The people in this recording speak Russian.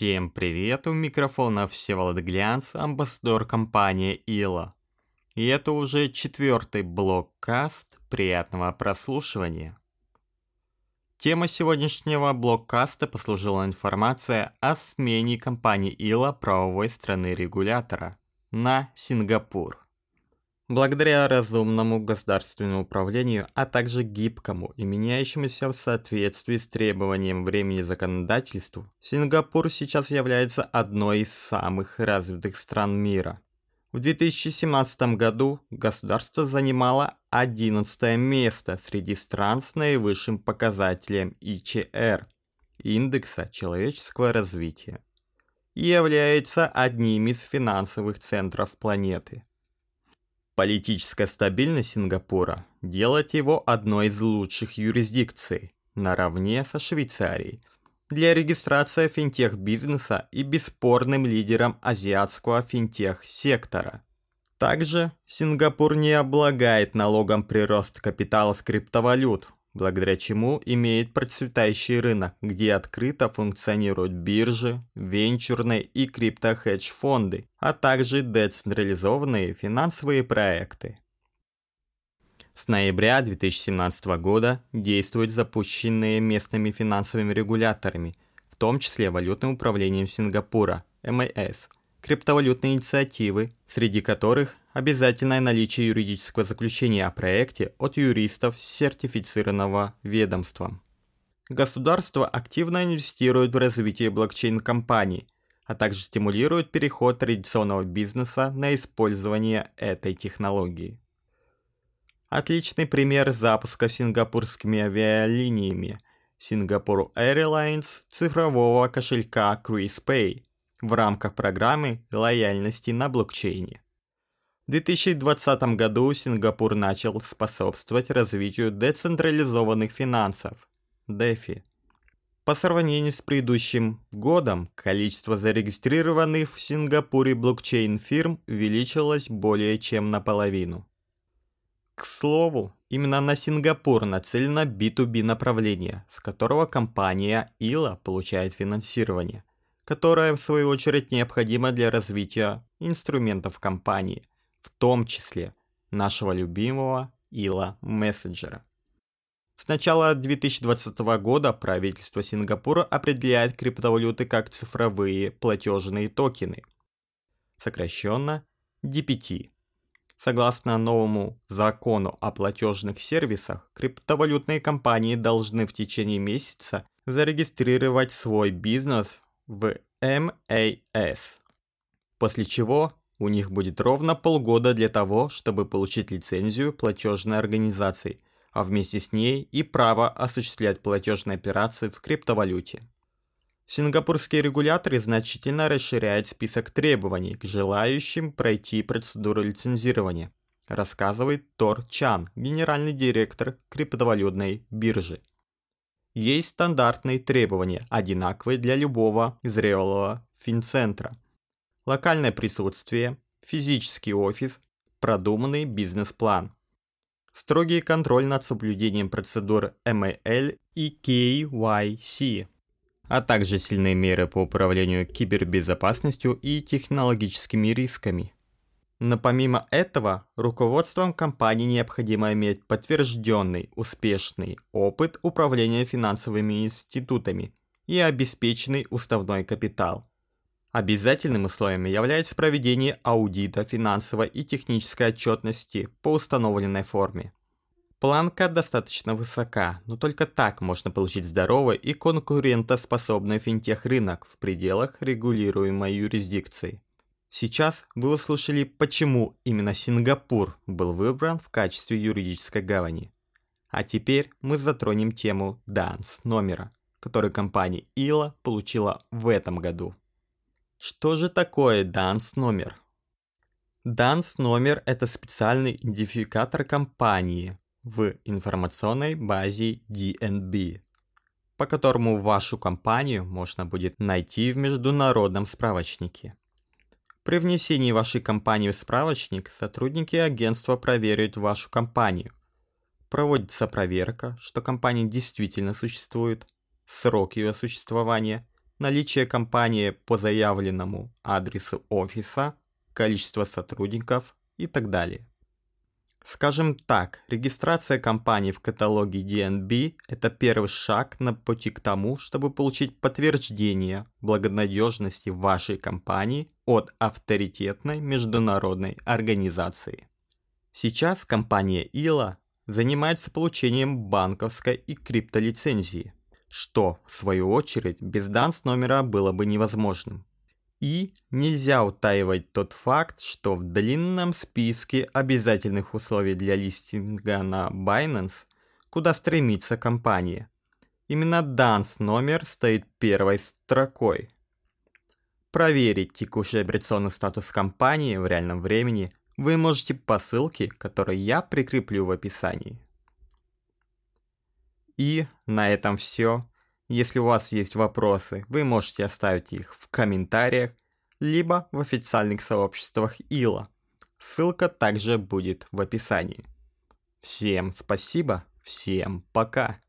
Всем привет, у микрофона Всеволод Глянц, амбассадор компании ИЛА. И это уже четвертый блоккаст, приятного прослушивания. Тема сегодняшнего блоккаста послужила информация о смене компании ИЛА правовой страны-регулятора на Сингапур. Благодаря разумному государственному управлению, а также гибкому и меняющемуся в соответствии с требованием времени законодательству, Сингапур сейчас является одной из самых развитых стран мира. В 2017 году государство занимало 11 место среди стран с наивысшим показателем ИЧР – индекса человеческого развития и является одним из финансовых центров планеты – Политическая стабильность Сингапура делает его одной из лучших юрисдикций, наравне со Швейцарией, для регистрации финтех-бизнеса и бесспорным лидером азиатского финтех-сектора. Также Сингапур не облагает налогом прирост капитала с криптовалют, благодаря чему имеет процветающий рынок, где открыто функционируют биржи, венчурные и крипто-хедж-фонды, а также децентрализованные финансовые проекты. С ноября 2017 года действуют запущенные местными финансовыми регуляторами, в том числе Валютным управлением Сингапура, MAS, криптовалютные инициативы, среди которых обязательное наличие юридического заключения о проекте от юристов сертифицированного ведомством. Государство активно инвестирует в развитие блокчейн-компаний, а также стимулирует переход традиционного бизнеса на использование этой технологии. Отличный пример запуска сингапурскими авиалиниями Singapore Airlines цифрового кошелька CruisePay в рамках программы лояльности на блокчейне. В 2020 году Сингапур начал способствовать развитию децентрализованных финансов DeFi. По сравнению с предыдущим годом, количество зарегистрированных в Сингапуре блокчейн-фирм увеличилось более чем наполовину. К слову, именно на Сингапур нацелено B2B направление, с которого компания ILA получает финансирование, которое в свою очередь необходимо для развития инструментов компании, в том числе нашего любимого ИЛА мессенджера. С начала 2020 года правительство Сингапура определяет криптовалюты как цифровые платежные токены, сокращенно DPT. Согласно новому закону о платежных сервисах, криптовалютные компании должны в течение месяца зарегистрировать свой бизнес в MAS, после чего у них будет ровно полгода для того, чтобы получить лицензию платежной организации, а вместе с ней и право осуществлять платежные операции в криптовалюте. Сингапурские регуляторы значительно расширяют список требований к желающим пройти процедуру лицензирования, рассказывает Тор Чан, генеральный директор криптовалютной биржи. Есть стандартные требования, одинаковые для любого зрелого финцентра – локальное присутствие, физический офис, продуманный бизнес-план. Строгий контроль над соблюдением процедур MAL и KYC, а также сильные меры по управлению кибербезопасностью и технологическими рисками. Но помимо этого, руководством компании необходимо иметь подтвержденный успешный опыт управления финансовыми институтами и обеспеченный уставной капитал. Обязательным условием является проведение аудита финансовой и технической отчетности по установленной форме. Планка достаточно высока, но только так можно получить здоровый и конкурентоспособный финтех-рынок в пределах регулируемой юрисдикции. Сейчас вы услышали, почему именно Сингапур был выбран в качестве юридической гавани. А теперь мы затронем тему данс номера, который компания ИЛА получила в этом году. Что же такое данс номер? Данс номер – это специальный идентификатор компании в информационной базе DNB, по которому вашу компанию можно будет найти в международном справочнике. При внесении вашей компании в справочник сотрудники агентства проверяют вашу компанию. Проводится проверка, что компания действительно существует, срок ее существования – наличие компании по заявленному адресу офиса, количество сотрудников и так далее. Скажем так, регистрация компании в каталоге DNB – это первый шаг на пути к тому, чтобы получить подтверждение благонадежности вашей компании от авторитетной международной организации. Сейчас компания ILA занимается получением банковской и криптолицензии, что, в свою очередь, без данс номера было бы невозможным. И нельзя утаивать тот факт, что в длинном списке обязательных условий для листинга на Binance, куда стремится компания, именно данс номер стоит первой строкой. Проверить текущий операционный статус компании в реальном времени вы можете по ссылке, которую я прикреплю в описании. И на этом все. Если у вас есть вопросы, вы можете оставить их в комментариях, либо в официальных сообществах ИЛА. Ссылка также будет в описании. Всем спасибо, всем пока.